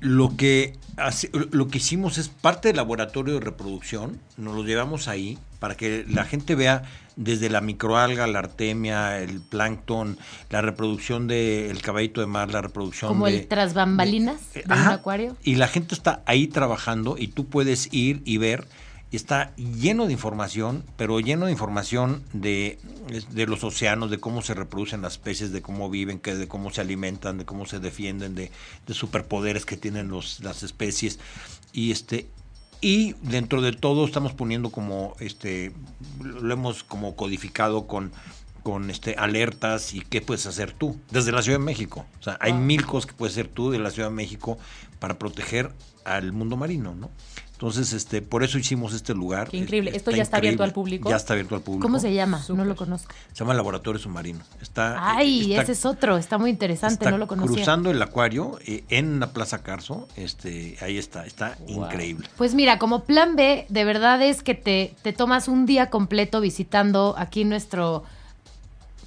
lo que, hace- lo que hicimos es parte del laboratorio de reproducción, nos lo llevamos ahí para que la gente vea desde la microalga, la artemia, el plancton, la reproducción del caballito de mar, la reproducción Como de... el tras bambalinas de- de, un acuario. Y la gente está ahí trabajando y tú puedes ir y ver. Y Está lleno de información, pero lleno de información de, de los océanos, de cómo se reproducen las especies, de cómo viven, que, de cómo se alimentan, de cómo se defienden, de, de superpoderes que tienen los, las especies. Y este y dentro de todo estamos poniendo como, este, lo hemos como codificado con con este alertas y qué puedes hacer tú desde la Ciudad de México. O sea, hay mil cosas que puedes hacer tú de la Ciudad de México para proteger al mundo marino, ¿no? Entonces, este, por eso hicimos este lugar. Qué increíble. Esto ya está abierto al público. Ya está abierto al público. ¿Cómo se llama? No lo conozco. Se llama Laboratorio Submarino. Está. Ay, ese es otro. Está muy interesante. no lo conocía. Cruzando el acuario eh, en la Plaza Carso. Este, ahí está. Está increíble. Pues mira, como plan B, de verdad es que te, te tomas un día completo visitando aquí nuestro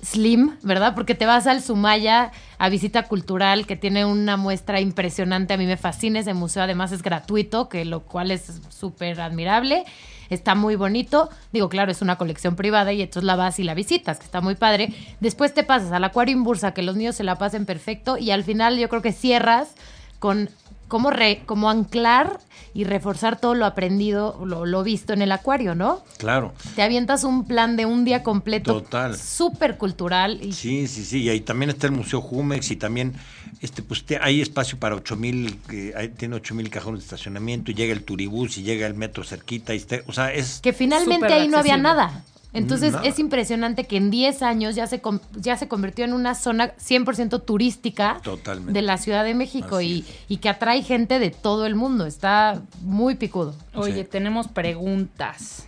Slim, ¿verdad? Porque te vas al Sumaya a visita cultural que tiene una muestra impresionante. A mí me fascina ese museo, además es gratuito, que lo cual es súper admirable. Está muy bonito. Digo, claro, es una colección privada y entonces la vas y la visitas, que está muy padre. Después te pasas al acuario en Bursa, que los niños se la pasen perfecto. Y al final yo creo que cierras con cómo, re, cómo anclar y reforzar todo lo aprendido, lo, visto en el acuario, ¿no? Claro. Te avientas un plan de un día completo. Total. Súper cultural. Sí, sí, sí. Y ahí también está el Museo Jumex y también este, pues hay espacio para 8000, eh, tiene 8000 cajones de estacionamiento y llega el turibús y llega el metro cerquita. Y o sea, es. Que finalmente ahí no había nada. Entonces es impresionante que en 10 años ya se, ya se convirtió en una zona 100% turística de la Ciudad de México y, que atrae gente de todo el mundo. Está muy picudo. Oye, tenemos preguntas.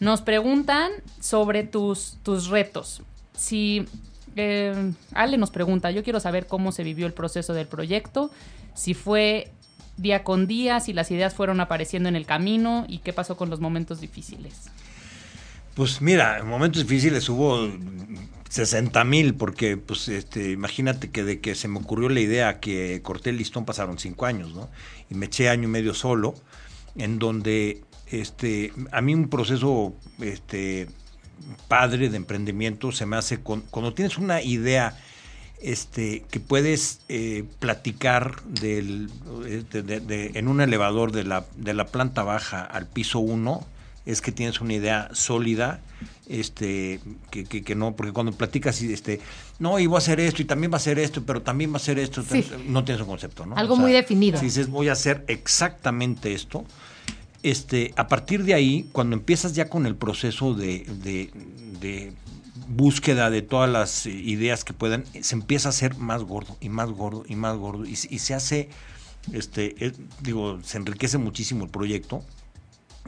Nos preguntan sobre tus, tus retos. Si eh, Ale nos pregunta, yo quiero saber cómo se vivió el proceso del proyecto, si fue día con día, si las ideas fueron apareciendo en el camino y qué pasó con los momentos difíciles. Pues mira, en momentos difíciles hubo 60 mil, porque pues este, imagínate que de que se me ocurrió la idea que corté el listón pasaron cinco años, ¿no? Y me eché año y medio solo, en donde este, a mí un proceso este, padre de emprendimiento se me hace cuando tienes una idea este, que puedes eh, platicar del, en un elevador de la, de la planta baja al piso 1 es que tienes una idea sólida, este, que, que, no, porque cuando platicas y este, no, y voy a hacer esto, y también va a hacer esto, pero también va a hacer esto, no tienes un concepto, ¿no? Algo muy definido. Si dices, voy a hacer exactamente esto, este, a partir de ahí, cuando empiezas ya con el proceso de, de, búsqueda de todas las ideas que puedan, se empieza a hacer más gordo y más gordo y más gordo, y, y se hace, este, digo, se enriquece muchísimo el proyecto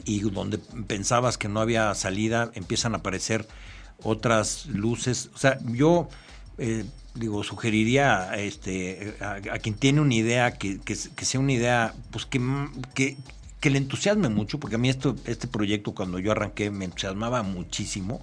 y donde pensabas que no había salida, empiezan a aparecer otras luces. O sea, yo eh, digo, sugeriría este, a, quien tiene una idea, que, que, sea una idea, pues que, que, que, le entusiasme mucho, porque a mí esto, este proyecto cuando yo arranqué me entusiasmaba muchísimo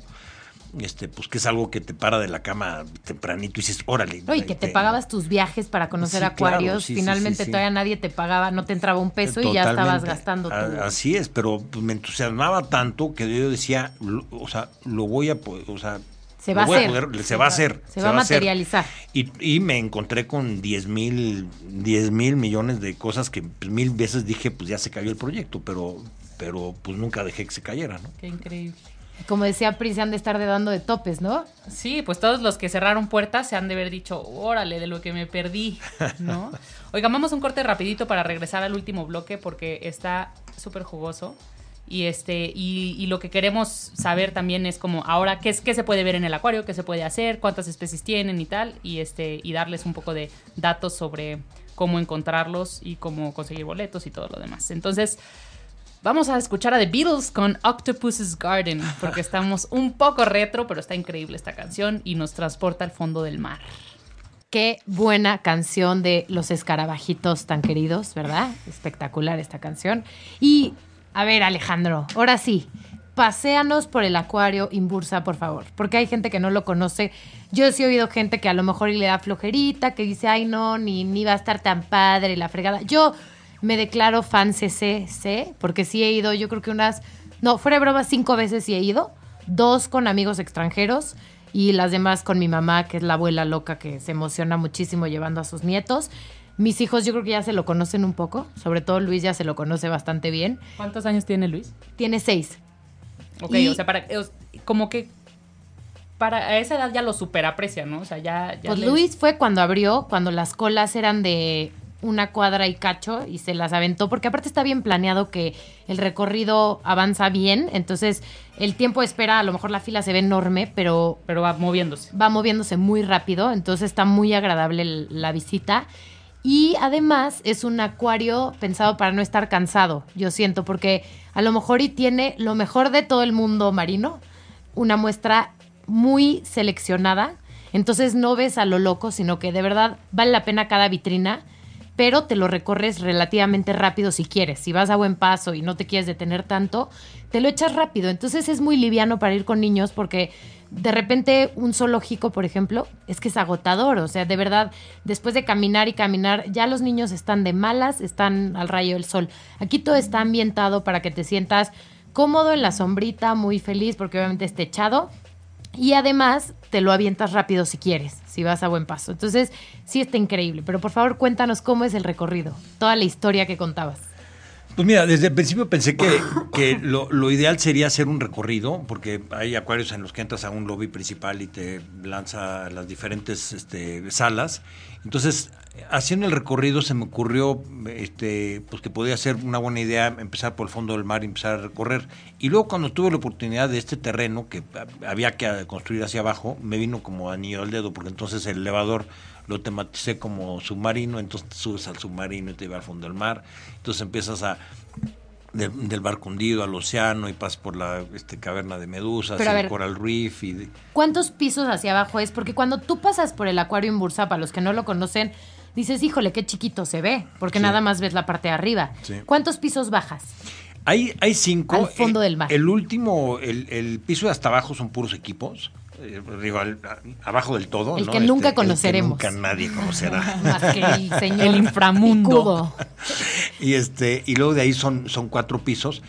este, pues que es algo que te para de la cama tempranito y dices, órale. y que te pagabas tus viajes para conocer acuarios, finalmente todavía nadie te pagaba, no te entraba un peso y ya estabas gastando todo. Así es, pero pues, me entusiasmaba tanto que yo decía, o sea, lo voy a, o sea, se va, a hacer. se, va a hacer. Se, va a materializar. Y, y, me encontré con 10 mil, 10 mil millones de cosas que pues, mil veces dije, pues ya se cayó el proyecto, pero, pero pues nunca dejé que se cayera, ¿no? Qué increíble. Como decía Pris, se han de estar de dando de topes, ¿no? Sí, pues todos los que cerraron puertas se han de haber dicho, órale, de lo que me perdí, ¿no? Oiga, vamos un corte rapidito para regresar al último bloque porque está súper jugoso. Y este, y, lo que queremos saber también es como ahora qué es qué se puede ver en el acuario, qué se puede hacer, cuántas especies tienen y tal, y este, y darles un poco de datos sobre cómo encontrarlos y cómo conseguir boletos y todo lo demás. Entonces, Vamos a escuchar a The Beatles con Octopus's Garden, porque estamos un poco retro, pero está increíble esta canción y nos transporta al fondo del mar. Qué buena canción de los escarabajitos tan queridos, ¿verdad? Espectacular esta canción. Y, a ver, Alejandro, ahora sí, paséanos por el acuario Imbursa, por favor, porque hay gente que no lo conoce. Yo sí he oído gente que a lo mejor le da flojerita, que dice, ay, no, ni, ni va a estar tan padre la fregada. Yo me declaro fan CCC, porque sí he ido, yo creo que unas, no, fuera de broma, cinco veces sí he ido, dos con amigos extranjeros y las demás con mi mamá, que es la abuela loca que se emociona muchísimo llevando a sus nietos. Mis hijos yo creo que ya se lo conocen un poco, sobre todo Luis ya se lo conoce bastante bien. ¿Cuántos años tiene Luis? Tiene seis. Ok, o sea, para, como que para esa edad ya lo superaprecia, ¿no? O sea, ya... pues Luis fue cuando abrió, cuando las colas eran de una cuadra y cacho y se las aventó, porque aparte está bien planeado que el recorrido avanza bien, entonces el tiempo de espera, a lo mejor la fila se ve enorme, pero Pero va moviéndose. va moviéndose muy rápido, entonces está muy agradable la visita. Y además es un acuario pensado para no estar cansado, yo siento, porque a lo mejor y tiene lo mejor de todo el mundo marino, una muestra muy seleccionada, entonces no ves a lo loco, sino que de verdad vale la pena cada vitrina, pero te lo recorres relativamente rápido si quieres. Si vas a buen paso y no te quieres detener tanto, te lo echas rápido. Entonces es muy liviano para ir con niños porque de repente un zoológico, por ejemplo, es que es agotador. O sea, de verdad, después de caminar y caminar, ya los niños están de malas, están al rayo del sol. Aquí todo está ambientado para que te sientas cómodo en la sombrita, muy feliz porque obviamente es techado. Y además te lo avientas rápido si quieres, si vas a buen paso. Entonces, sí está increíble. Pero por favor, cuéntanos cómo es el recorrido, toda la historia que contabas. Pues mira, desde el principio pensé que, que lo, lo ideal sería hacer un recorrido, porque hay acuarios en los que entras a un lobby principal y te lanza las diferentes este, salas. Entonces, haciendo el recorrido se me ocurrió este, pues que podía ser una buena idea empezar por el fondo del mar y empezar a recorrer. Y luego cuando tuve la oportunidad de este terreno que había que construir hacia abajo, me vino como anillo al dedo, porque entonces el elevador lo tematicé como submarino, entonces te subes al submarino y te lleva al fondo del mar, entonces empiezas a de- del barco hundido al océano y pasas por la este, caverna de medusas, Pero el ver. coral reef y de- ¿Cuántos pisos hacia abajo es? Porque cuando tú pasas por el acuario en Bursa, para los que no lo conocen, dices, híjole, qué chiquito se ve, porque Sí. nada más ves la parte de arriba. Sí. ¿Cuántos pisos bajas? Hay, hay cinco. Al fondo Eh, del mar. El último, el, el piso de hasta abajo son puros equipos. eh, digo, al- a- abajo del todo. El ¿no? que nunca el conoceremos. nunca nadie conocerá. Más que el señor El inframundo. Y este y luego de ahí son, son cuatro pisos.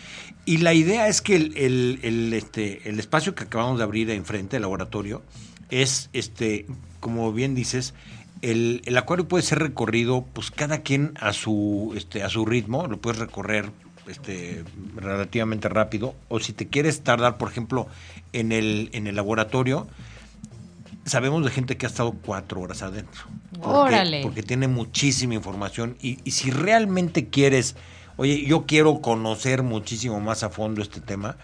Y la idea es que el, el- el, este, el espacio que acabamos de abrir enfrente, el laboratorio, es, este como bien dices, el, el acuario puede ser recorrido, pues cada quien a su, este, a su ritmo, lo puedes recorrer este, relativamente rápido. O si te quieres tardar, por ejemplo, en el, en el laboratorio, sabemos de gente que ha estado cuatro horas adentro. Órale. Porque tiene muchísima información y, y si realmente quieres, oye, yo quiero conocer muchísimo más a fondo este tema,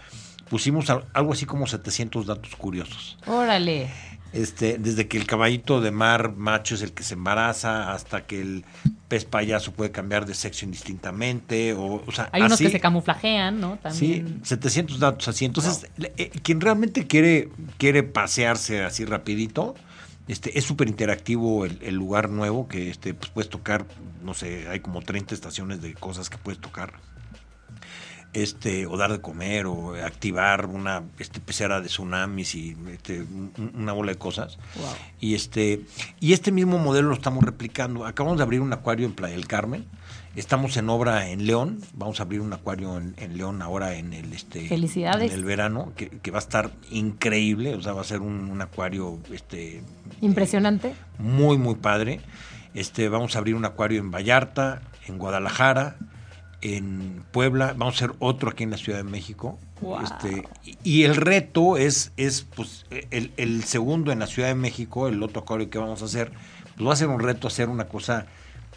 pusimos al- algo así como 700 datos curiosos. Órale. Este, desde que el caballito de mar macho es el que se embaraza hasta que el pez payaso puede cambiar de sexo indistintamente o, o sea, Hay unos que se camuflajean, ¿no? Sí, También. 700 datos así. Entonces, le- eh, quien realmente quiere, quiere pasearse así rapidito, este, es súper interactivo el, el lugar nuevo que este, pues puedes tocar, no sé, hay como 30 estaciones de cosas que puedes tocar. Este, o dar de comer, o activar una este, pecera de tsunamis y este, un- un- una bola de cosas. Y este, y este mismo modelo lo estamos replicando. Acabamos de abrir un acuario en Playa del Carmen. Estamos en obra en León. Vamos a abrir un acuario en, en León ahora en el este Felicidades. en el verano, que, que va a estar increíble. O sea, va a ser un, un acuario este Impresionante. muy muy padre. Este, vamos a abrir un acuario en Vallarta, en Guadalajara, en Puebla, vamos a hacer otro aquí en la Ciudad de México. Wow. Este, y, y el reto es, es pues, el, el segundo en la Ciudad de México, el otro acuario que vamos a hacer, pues va a ser un reto hacer una cosa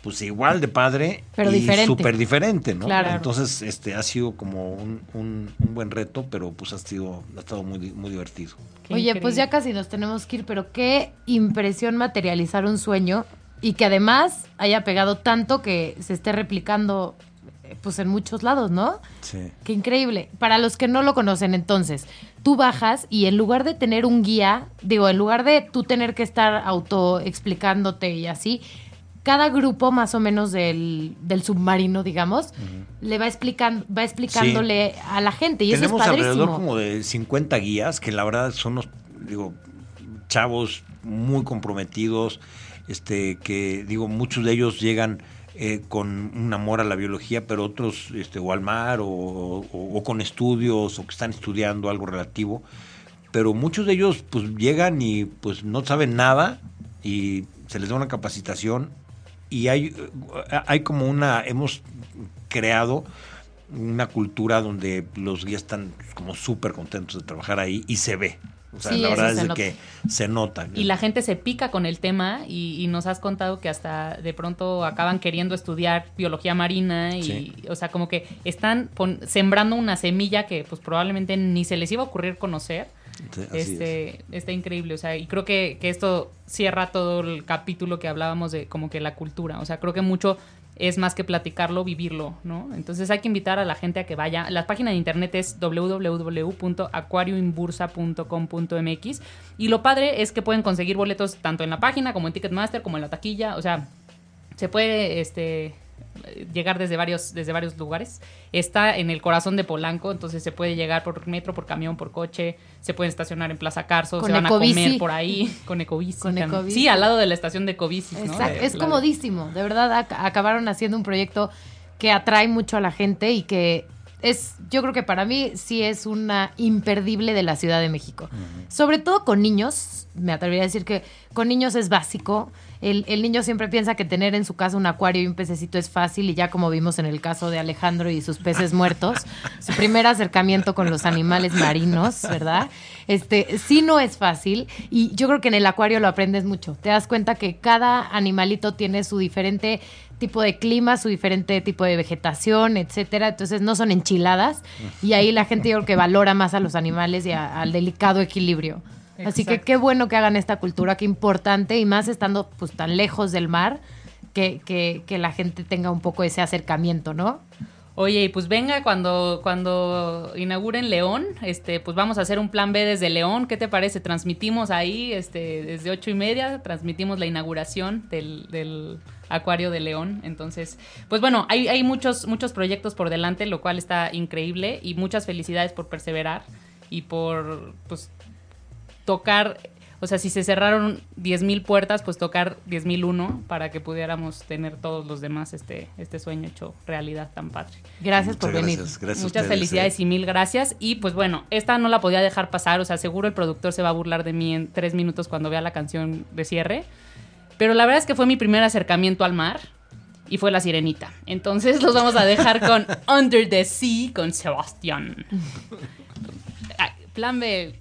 pues igual de padre Pero y súper diferente, ¿no? Claro. Entonces, este ha sido como un, un- un buen reto, pero pues ha sido, ha estado muy, muy divertido. Qué Oye, pues ya casi nos tenemos que ir, pero qué impresión materializar un sueño y que además haya pegado tanto que se esté replicando pues en muchos lados, ¿no? Sí. Qué increíble. Para los que no lo conocen, entonces, tú bajas y en lugar de tener un guía, digo, en lugar de tú tener que estar auto explicándote y así, cada grupo más o menos del, del submarino, digamos, le va explicando, va explicándole a la gente y Tenemos eso es alrededor padrísimo. como de 50 guías que la verdad son unos, digo, chavos muy comprometidos, este, que digo, muchos de ellos llegan eh, con un amor a la biología, pero otros este, o al mar o, con estudios o que están estudiando algo relativo. Pero muchos de ellos pues llegan y pues no saben nada y se les da una capacitación y hay, eh, hay como una, hemos creado una cultura donde los guías están como súper contentos de trabajar ahí y se ve. O sea, Sí, la verdad es que se nota. Y la gente se pica con el tema y, y nos has contado que hasta de pronto acaban queriendo estudiar biología marina y, Sí. o sea, como que están pon- sembrando una semilla que pues probablemente ni se les iba a ocurrir conocer. Sí, Este, está increíble, o sea, y creo que, que esto cierra todo el capítulo que hablábamos de como que la cultura, o sea, creo que mucho es más que platicarlo, vivirlo, ¿no? Entonces hay que invitar a la gente a que vaya. La página de internet es www.aquariumbursa.com.mx y lo padre es que pueden conseguir boletos tanto en la página como en Ticketmaster, como en la taquilla, o sea, se puede este llegar desde varios desde varios lugares. Está en el corazón de Polanco, entonces se puede llegar por metro, por camión, por coche, se pueden estacionar en Plaza Carso, Con se van Ecobici. a comer por ahí con Ecobici. Con también. Ecobici. Sí, al lado de la estación de Ecobici, ¿no? Exacto, De- es comodísimo. De verdad, ac- acabaron haciendo un proyecto que atrae mucho a la gente y que es, yo creo que para mí sí es una imperdible de la Ciudad de México. Sobre todo con niños, me atrevería a decir que con niños es básico. El, el niño siempre piensa que tener en su casa un acuario y un pececito es fácil y ya como vimos en el caso de Alejandro y sus peces muertos, su primer acercamiento con los animales marinos, ¿verdad? Este, sí no es fácil y yo creo que en el acuario lo aprendes mucho. Te das cuenta que cada animalito tiene su diferente tipo de clima, su diferente tipo de vegetación, etcétera. Entonces no son enchiladas y ahí la gente yo creo que valora más a los animales y a- al delicado equilibrio. Así que qué bueno que hagan esta cultura, qué importante y más estando pues tan lejos del mar que, que, que la gente tenga un poco ese acercamiento, ¿no? Oye, y pues venga cuando, cuando inauguren León, este, pues vamos a hacer un plan B desde León. ¿Qué te parece? Transmitimos ahí, este, desde ocho y media, transmitimos la inauguración del, del acuario de León. Entonces, pues bueno, hay, hay muchos, muchos proyectos por delante, lo cual está increíble. Y muchas felicidades por perseverar y por pues tocar, o sea, si se cerraron 10.000 puertas, pues tocar 10.001 para que pudiéramos tener todos los demás este, este sueño hecho realidad tan padre. Gracias por venir. gracias, Muchas ustedes, felicidades eh. y mil gracias. Y pues bueno, esta no la podía dejar pasar, o sea, seguro el productor se va a burlar de mí en tres minutos cuando vea la canción de cierre. Pero la verdad es que fue mi primer acercamiento al mar y fue la sirenita. Entonces los vamos a dejar con Under the Sea con Sebastián. Plan B.